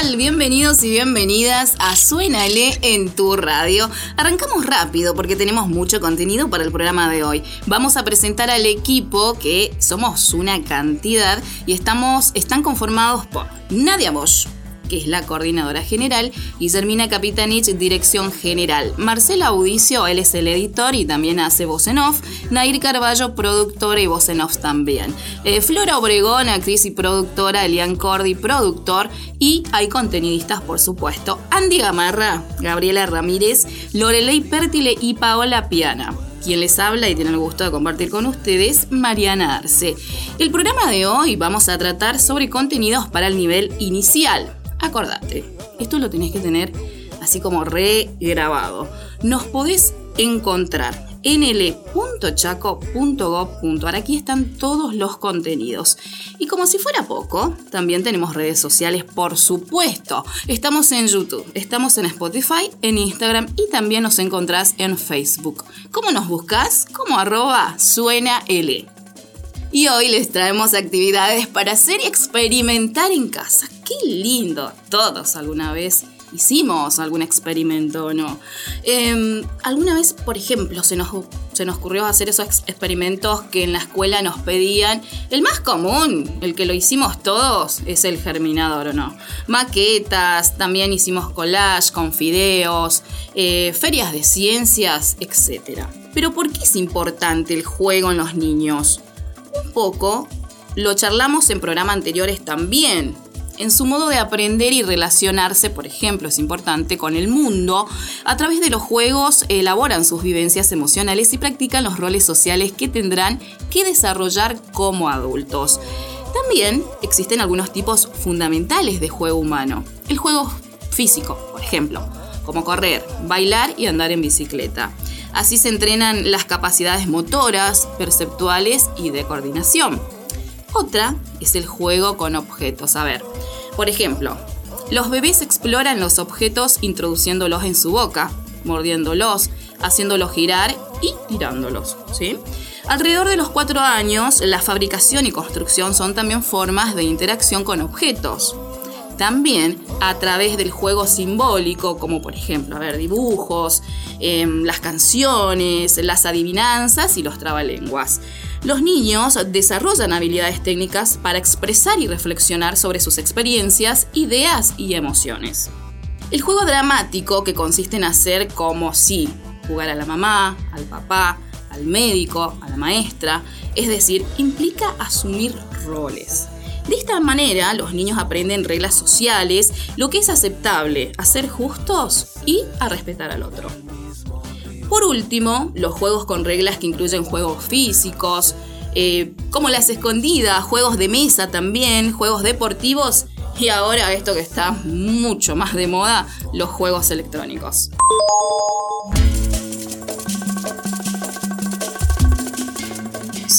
Bienvenidos y bienvenidas a Suénale en tu radio. Arrancamos rápido porque tenemos mucho contenido para el programa de hoy. Vamos a presentar al equipo que somos una cantidad y estamos, están conformados por Nadia Bosch, que es la coordinadora general, y Germina Capitanich, dirección general. Marcela Audicio, él es el editor y también hace voz en off. Nair Carballo, productora y voz en off también. Eh, Flora Obregón, actriz y productora. Elian Cordi, productor. Y hay contenidistas, por supuesto. Andy Gamarra, Gabriela Ramírez, Lorelei Pértile y Paola Piana quien les habla y tiene el gusto de compartir con ustedes, Mariana Arce. El programa de hoy vamos a tratar sobre contenidos para el nivel inicial acordate, esto lo tenés que tener así como regrabado. Nos podés encontrar en nl.chaco.gov.ar. Aquí están todos los contenidos. Y como si fuera poco, también tenemos redes sociales, por supuesto. Estamos en YouTube, estamos en Spotify, en Instagram y también nos encontrás en Facebook. ¿Cómo nos buscas? Como arroba suena L. Y hoy les traemos actividades para hacer y experimentar en casa. ¡Qué lindo! Todos alguna vez hicimos algún experimento o no. Em, alguna vez, por ejemplo, se nos, se nos ocurrió hacer esos experimentos que en la escuela nos pedían. El más común, el que lo hicimos todos, es el germinador o no. Maquetas, también hicimos collage con fideos, eh, ferias de ciencias, etc. Pero ¿por qué es importante el juego en los niños? Poco lo charlamos en programas anteriores también. En su modo de aprender y relacionarse, por ejemplo, es importante con el mundo, a través de los juegos elaboran sus vivencias emocionales y practican los roles sociales que tendrán que desarrollar como adultos. También existen algunos tipos fundamentales de juego humano. El juego físico, por ejemplo, como correr, bailar y andar en bicicleta. Así se entrenan las capacidades motoras, perceptuales y de coordinación. Otra es el juego con objetos. A ver, por ejemplo, los bebés exploran los objetos introduciéndolos en su boca, mordiéndolos, haciéndolos girar y tirándolos. ¿sí? Alrededor de los cuatro años, la fabricación y construcción son también formas de interacción con objetos también a través del juego simbólico, como por ejemplo, ver, dibujos, em, las canciones, las adivinanzas y los trabalenguas. Los niños desarrollan habilidades técnicas para expresar y reflexionar sobre sus experiencias, ideas y emociones. El juego dramático, que consiste en hacer como si jugar a la mamá, al papá, al médico, a la maestra, es decir, implica asumir roles. De esta manera, los niños aprenden reglas sociales, lo que es aceptable, a ser justos y a respetar al otro. Por último, los juegos con reglas que incluyen juegos físicos, eh, como las escondidas, juegos de mesa también, juegos deportivos y ahora esto que está mucho más de moda, los juegos electrónicos.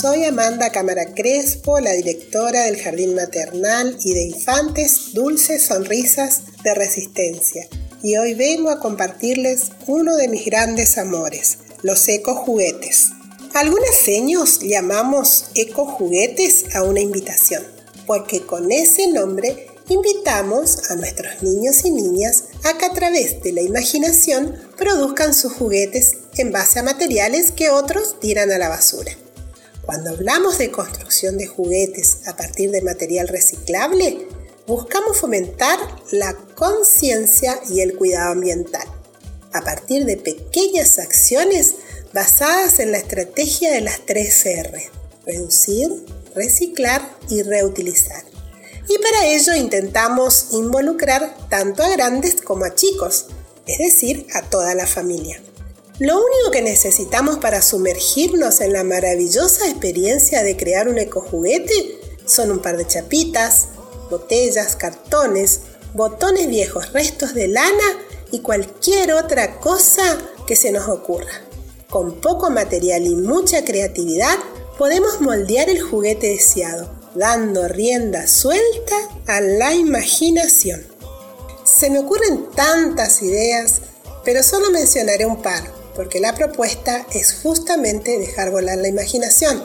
Soy Amanda Cámara Crespo, la directora del Jardín Maternal y de Infantes Dulces Sonrisas de Resistencia. Y hoy vengo a compartirles uno de mis grandes amores, los ecojuguetes. Algunos seños llamamos ecojuguetes a una invitación, porque con ese nombre invitamos a nuestros niños y niñas a que a través de la imaginación produzcan sus juguetes en base a materiales que otros tiran a la basura. Cuando hablamos de construcción de juguetes a partir de material reciclable, buscamos fomentar la conciencia y el cuidado ambiental, a partir de pequeñas acciones basadas en la estrategia de las 3 R, reducir, reciclar y reutilizar. Y para ello intentamos involucrar tanto a grandes como a chicos, es decir, a toda la familia. Lo único que necesitamos para sumergirnos en la maravillosa experiencia de crear un ecojuguete son un par de chapitas, botellas, cartones, botones viejos, restos de lana y cualquier otra cosa que se nos ocurra. Con poco material y mucha creatividad podemos moldear el juguete deseado, dando rienda suelta a la imaginación. Se me ocurren tantas ideas, pero solo mencionaré un par, porque la propuesta es justamente dejar volar la imaginación.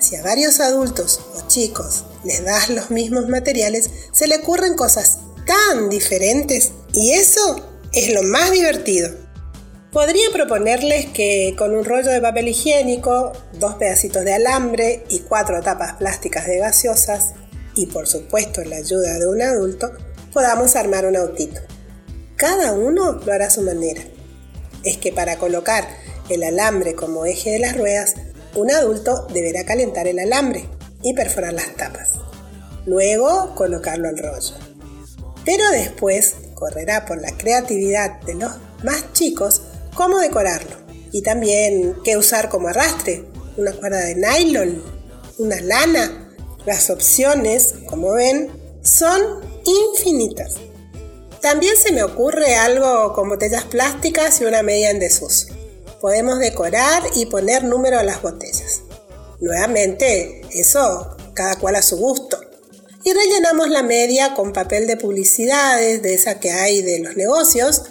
Si a varios adultos o chicos les das los mismos materiales, se le ocurren cosas tan diferentes y eso es lo más divertido. Podría proponerles que con un rollo de papel higiénico, dos pedacitos de alambre y cuatro tapas plásticas de gaseosas, y por supuesto la ayuda de un adulto, podamos armar un autito. Cada uno lo hará a su manera. Es que para colocar el alambre como eje de las ruedas, un adulto deberá calentar el alambre y perforar las tapas. Luego colocarlo al rollo. Pero después correrá por la creatividad de los más chicos cómo decorarlo. Y también qué usar como arrastre. Una cuerda de nylon, una lana. Las opciones, como ven, son infinitas. También se me ocurre algo con botellas plásticas y una media en desuso. Podemos decorar y poner número a las botellas. Nuevamente, eso cada cual a su gusto. Y rellenamos la media con papel de publicidades, de esa que hay de los negocios,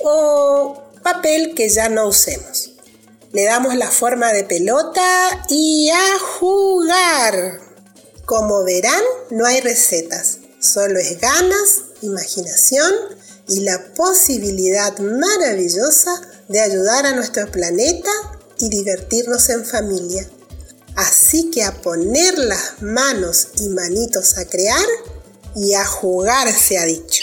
o papel que ya no usemos. Le damos la forma de pelota y a jugar. Como verán, no hay recetas, solo es ganas, imaginación y la posibilidad maravillosa de ayudar a nuestro planeta y divertirnos en familia. Así que a poner las manos y manitos a crear y a jugar se ha dicho.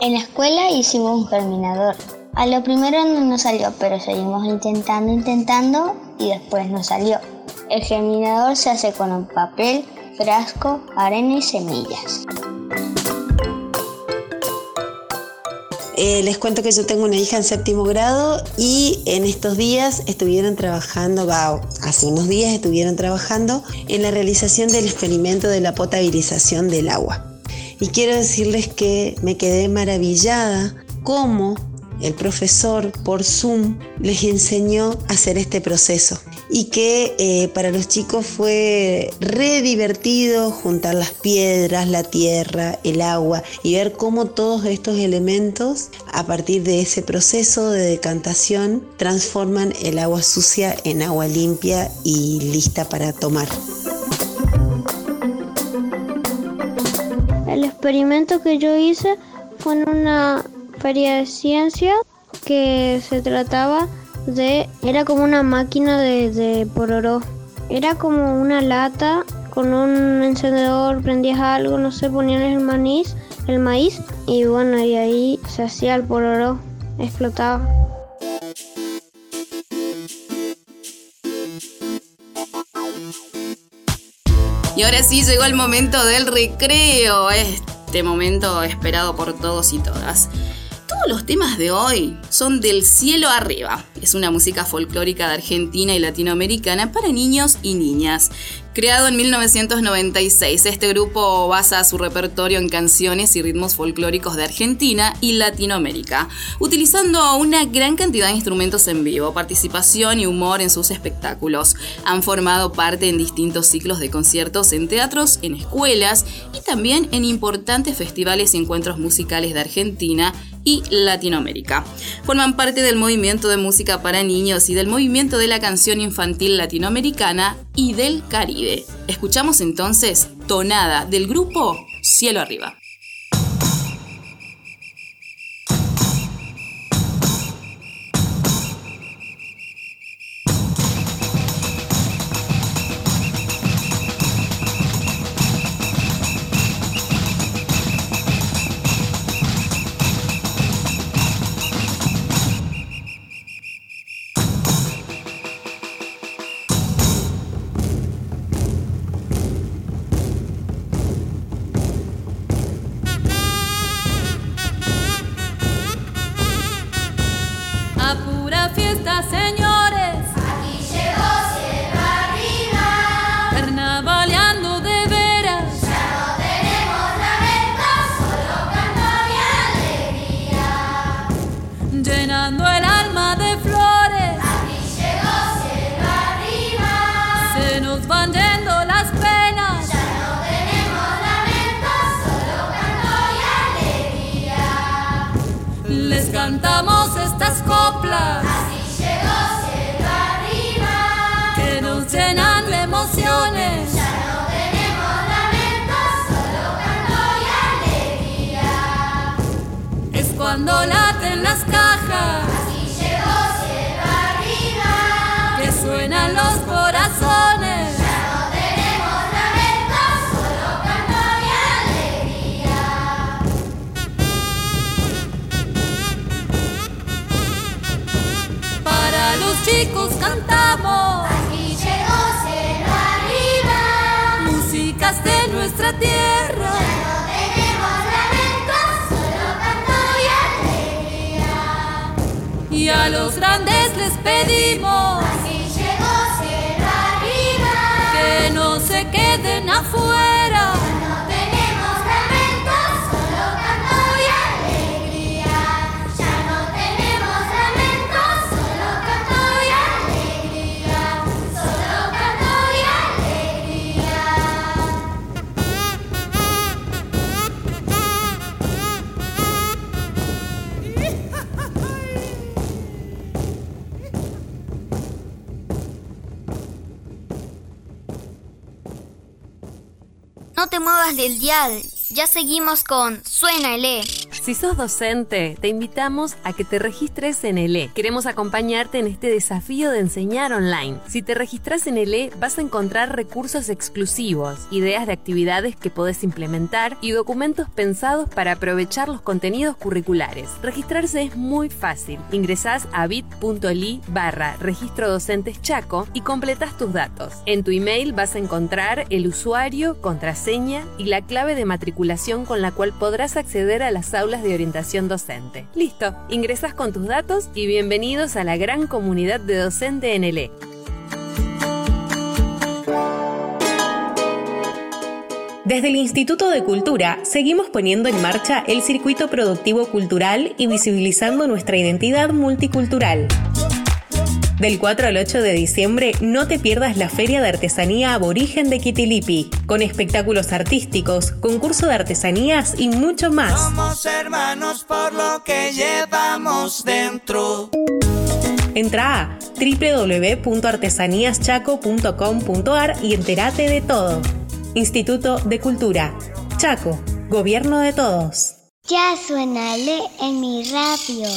En la escuela hicimos un germinador. A lo primero no nos salió, pero seguimos intentando, intentando y después nos salió. El germinador se hace con un papel, frasco, arena y semillas. Eh, les cuento que yo tengo una hija en séptimo grado y en estos días estuvieron trabajando, hace unos días estuvieron trabajando en la realización del experimento de la potabilización del agua. Y quiero decirles que me quedé maravillada cómo el profesor por Zoom les enseñó a hacer este proceso y que eh, para los chicos fue re divertido juntar las piedras, la tierra, el agua y ver cómo todos estos elementos a partir de ese proceso de decantación transforman el agua sucia en agua limpia y lista para tomar. El experimento que yo hice fue en una feria de ciencia que se trataba. Era como una máquina de, de pororó. Era como una lata con un encendedor, prendías algo, no sé, ponían el maíz, el maíz y bueno, y ahí se hacía el pororó, explotaba. Y ahora sí llegó el momento del recreo, este momento esperado por todos y todas los temas de hoy son del cielo arriba. Es una música folclórica de Argentina y latinoamericana para niños y niñas. Creado en 1996, este grupo basa su repertorio en canciones y ritmos folclóricos de Argentina y Latinoamérica, utilizando una gran cantidad de instrumentos en vivo, participación y humor en sus espectáculos. Han formado parte en distintos ciclos de conciertos en teatros, en escuelas y también en importantes festivales y encuentros musicales de Argentina y Latinoamérica. Forman parte del movimiento de música para niños y del movimiento de la canción infantil latinoamericana y del Caribe. Escuchamos entonces Tonada del grupo Cielo Arriba. Cantamos estas coplas. Grandes les pedimos. Del dial. Ya seguimos con Suena el E. Si sos docente, te invitamos a que te registres en el E. Queremos acompañarte en este desafío de enseñar online. Si te registras en el E, vas a encontrar recursos exclusivos, ideas de actividades que podés implementar y documentos pensados para aprovechar los contenidos curriculares. Registrarse es muy fácil. Ingresás a bit.ly barra registro docentes Chaco y completas tus datos. En tu email vas a encontrar el usuario, contraseña y la clave de matriculación con la cual podrás acceder a las aulas de orientación docente. Listo, ingresas con tus datos y bienvenidos a la gran comunidad de docente NLE. Desde el Instituto de Cultura seguimos poniendo en marcha el circuito productivo cultural y visibilizando nuestra identidad multicultural. Del 4 al 8 de diciembre no te pierdas la Feria de Artesanía Aborigen de Kitilipi, con espectáculos artísticos, concurso de artesanías y mucho más. Somos hermanos por lo que llevamos dentro. Entra a www.artesaníaschaco.com.ar y entérate de todo. Instituto de Cultura. Chaco, Gobierno de Todos. Ya suenale en mi radio.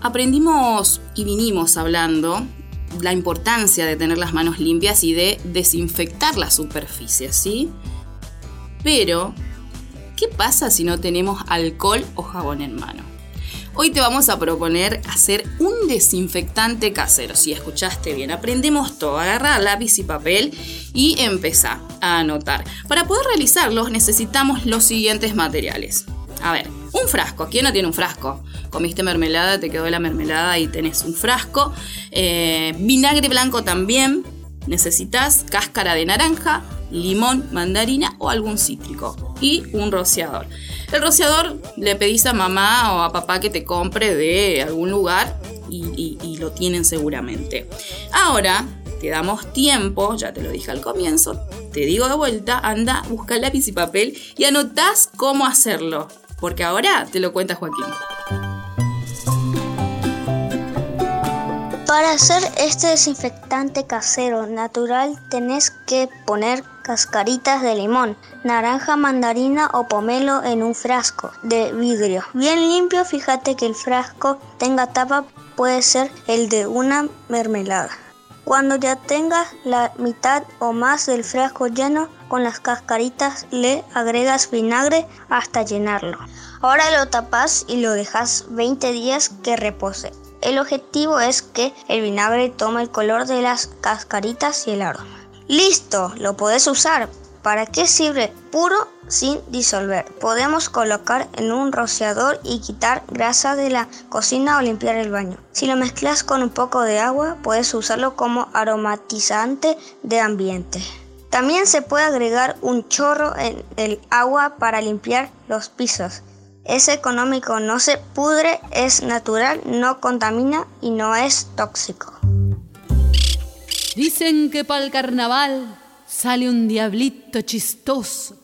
Aprendimos y vinimos hablando la importancia de tener las manos limpias y de desinfectar las superficies, ¿sí? Pero, ¿qué pasa si no tenemos alcohol o jabón en mano? Hoy te vamos a proponer hacer un desinfectante casero. Si escuchaste bien, aprendemos todo. Agarra lápiz y papel y empezar a anotar. Para poder realizarlos necesitamos los siguientes materiales. A ver, un frasco. ¿Quién no tiene un frasco? Comiste mermelada, te quedó la mermelada y tenés un frasco. Eh, vinagre blanco también. Necesitas cáscara de naranja, limón, mandarina o algún cítrico. Y un rociador. El rociador le pedís a mamá o a papá que te compre de algún lugar y, y lo tienen seguramente. Ahora te damos tiempo, ya te lo dije al comienzo, te digo de vuelta, anda, busca lápiz y papel y anotás cómo hacerlo porque ahora te lo cuenta Joaquín. Para hacer este desinfectante casero natural tenés que poner cascaritas de limón, naranja, mandarina o pomelo en un frasco de vidrio. Bien limpio, fíjate que el frasco tenga tapa, puede ser el de una mermelada. Cuando ya tengas la mitad o más del frasco lleno, con las cascaritas le agregas vinagre hasta llenarlo. Ahora lo tapas y lo dejas 20 días que repose. El objetivo es que el vinagre tome el color de las cascaritas y el aroma. ¡Listo! Lo podés usar. ¿Para qué sirve? Puro sin disolver. Podemos colocar en un rociador y quitar grasa de la cocina o limpiar el baño. Si lo mezclas con un poco de agua, puedes usarlo como aromatizante de ambiente. También se puede agregar un chorro en el agua para limpiar los pisos. Es económico, no se pudre, es natural, no contamina y no es tóxico. Dicen que para el carnaval sale un diablito chistoso,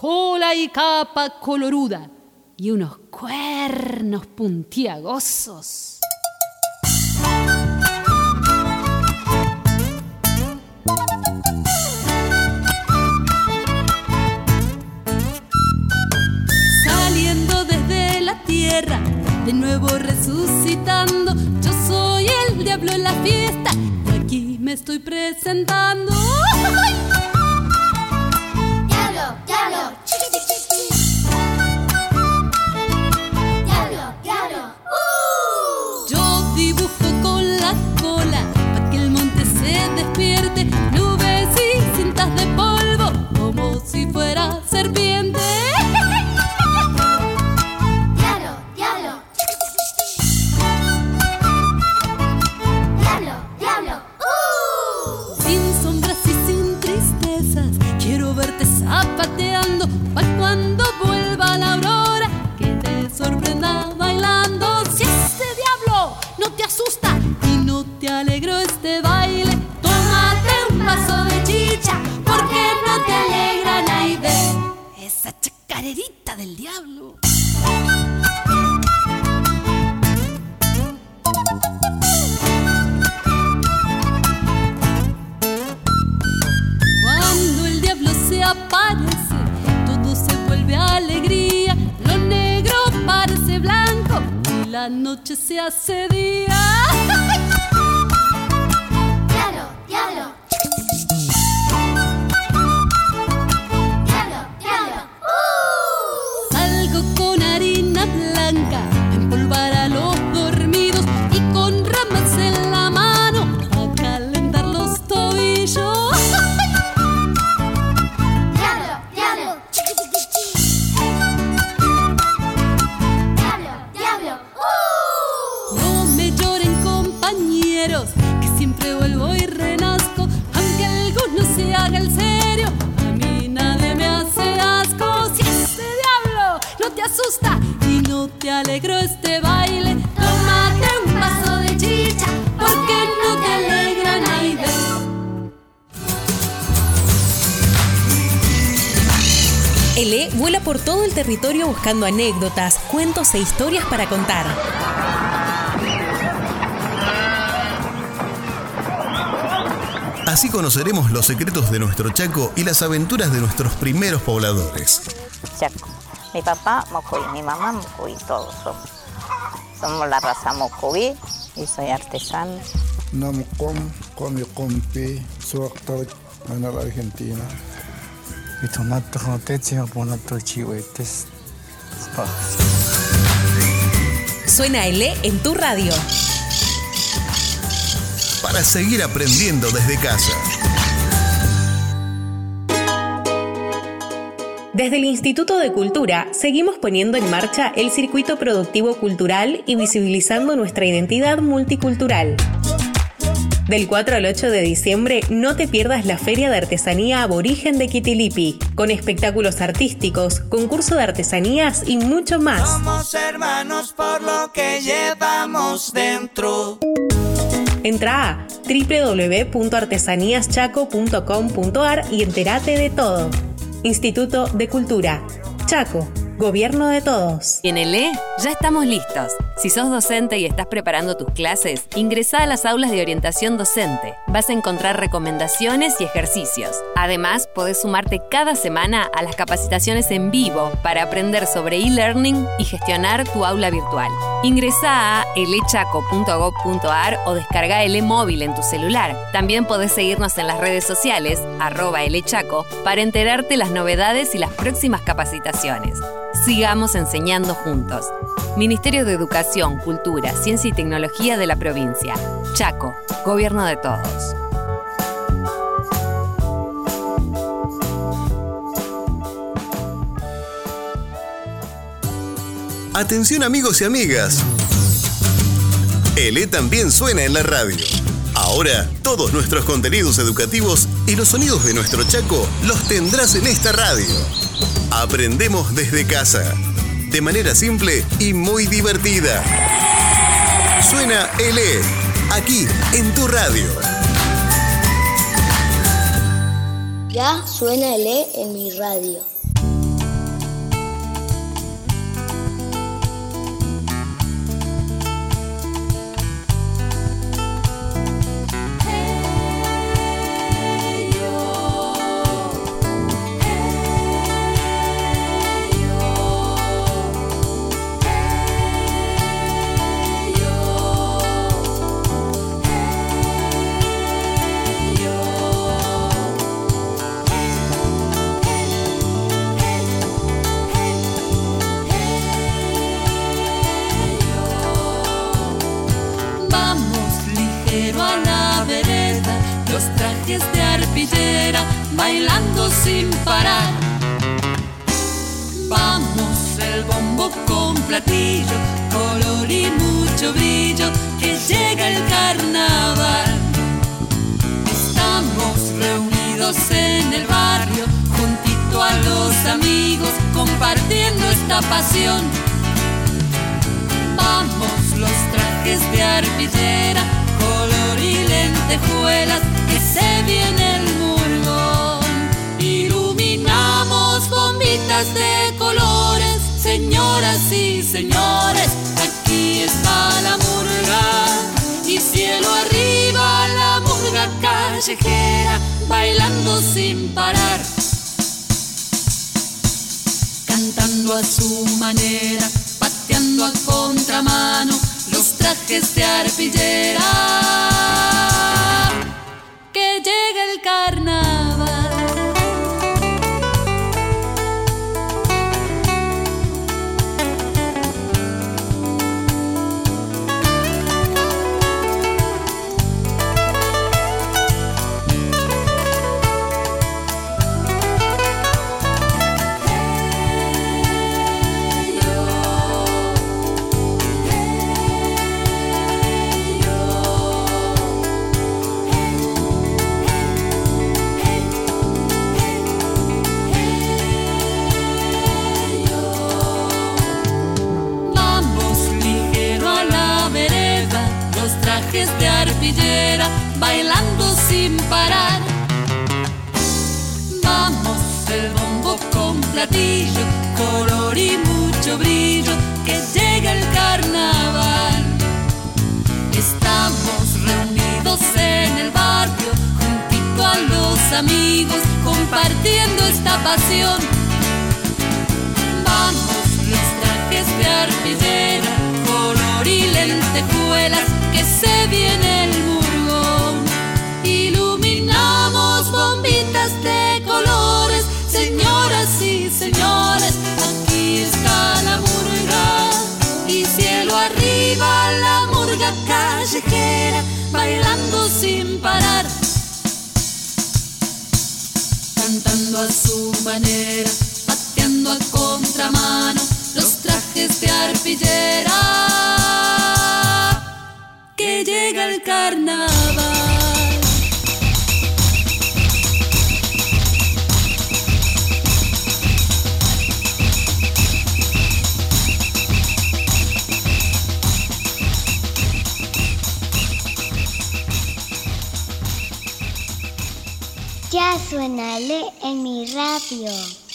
cola y capa coloruda y unos cuernos puntiagosos. Saliendo desde la tierra, de nuevo resucitando, yo soy el diablo en la fiesta y aquí me estoy presentando. Diablo, it. Diablo se aparece, todo se vuelve alegría. Lo negro parece blanco y la noche se hace día. alegró este baile, tómate un vaso de chicha, porque no te alegra nadie. Ele vuela por todo el territorio buscando anécdotas, cuentos e historias para contar. Así conoceremos los secretos de nuestro Chaco y las aventuras de nuestros primeros pobladores. Chaco. Mi papá Mocoví, mi mamá Mocoví, todos somos. Somos la raza Mocoví y soy artesano. Namcom, Comi Compi, soy actor en la Argentina. Y tomato joteche, ponato chihuetes. Suena Ele en tu radio. Para seguir aprendiendo desde casa. Desde el Instituto de Cultura seguimos poniendo en marcha el circuito productivo cultural y visibilizando nuestra identidad multicultural. Del 4 al 8 de diciembre no te pierdas la Feria de Artesanía Aborigen de Kitilipi, con espectáculos artísticos, concurso de artesanías y mucho más. Somos hermanos por lo que llevamos dentro. Entra a www.artesaníaschaco.com.ar y entérate de todo. Instituto de Cultura. Chaco. Gobierno de todos. En el E ya estamos listos. Si sos docente y estás preparando tus clases, ingresá a las aulas de orientación docente. Vas a encontrar recomendaciones y ejercicios. Además, podés sumarte cada semana a las capacitaciones en vivo para aprender sobre e-learning y gestionar tu aula virtual. Ingresá a elechaco.gov.ar o descarga el e-móvil en tu celular. También podés seguirnos en las redes sociales, arroba elechaco, para enterarte las novedades y las próximas capacitaciones. Sigamos enseñando juntos. Ministerio de Educación, Cultura, Ciencia y Tecnología de la provincia. Chaco, Gobierno de Todos. Atención amigos y amigas. ELE también suena en la radio. Ahora, todos nuestros contenidos educativos y los sonidos de nuestro Chaco los tendrás en esta radio. Aprendemos desde casa, de manera simple y muy divertida. Suena ELE, aquí en tu radio. Ya suena el E en mi radio. Trajes de arpillera bailando sin parar. Vamos el bombo con platillo, color y mucho brillo, que llega el carnaval. Estamos reunidos en el barrio, juntito a los amigos, compartiendo esta pasión. Vamos los trajes de arpillera, color y lentejuelas, se viene el murgón. Iluminamos bombitas de colores, señoras y señores, aquí está la murga. Y cielo arriba la murga callejera, bailando sin parar. Cantando a su manera, pateando a contramano los trajes de arpillera. Llega el carnaval. Trajes de arpillera, bailando sin parar. Vamos el bombo con platillo, color y mucho brillo, que llega el carnaval. Estamos reunidos en el barrio, juntito a los amigos, compartiendo esta pasión. Vamos los trajes de arpillera, color y lentejuelas, que se viene el murgón. Iluminamos bombitas de colores, señoras y señores, aquí está la murga. Y cielo arriba la murga callejera, bailando sin parar. Cantando a su manera, pateando a contramano los trajes de arpillera. Que llega el carnaval. Ya suena en mi radio.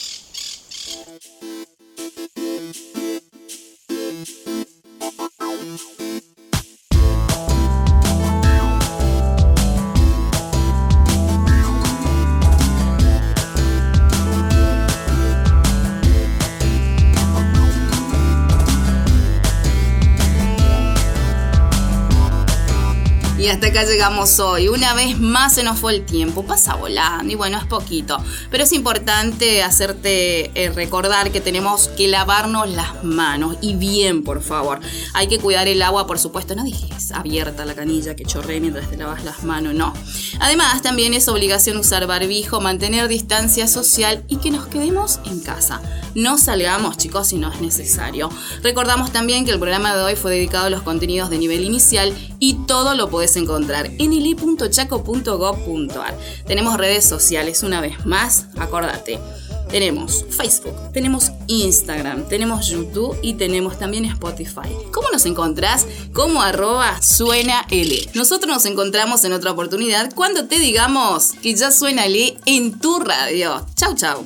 Y hasta acá llegamos hoy. Una vez más se nos fue el tiempo. Pasa volando y bueno, es poquito. Pero es importante hacerte eh, recordar que tenemos que lavarnos las manos. Y bien, por favor. Hay que cuidar el agua, por supuesto. No dejes abierta la canilla que chorre mientras te lavas las manos, no. Además, también es obligación usar barbijo, mantener distancia social y que nos quedemos en casa. No salgamos, chicos, si no es necesario. Recordamos también que el programa de hoy fue dedicado a los contenidos de nivel inicial y todo lo puedes encontrar en ili.chaco.gov.ar. Tenemos redes sociales, una vez más, acordate. Tenemos Facebook, tenemos Instagram, tenemos YouTube y tenemos también Spotify. ¿Cómo nos encontrás? Como arroba suena L. Nosotros nos encontramos en otra oportunidad cuando te digamos que ya suena L en tu radio. Chau, chau.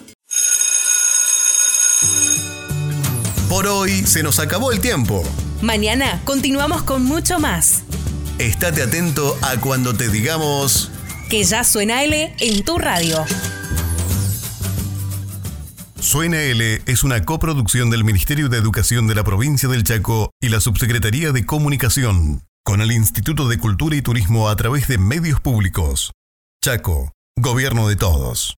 Por hoy se nos acabó el tiempo. Mañana continuamos con mucho más. Estate atento a cuando te digamos Que ya suena L en tu radio. Suena L es una coproducción del Ministerio de Educación de la Provincia del Chaco y la Subsecretaría de Comunicación, con el Instituto de Cultura y Turismo a través de medios públicos. Chaco, Gobierno de Todos.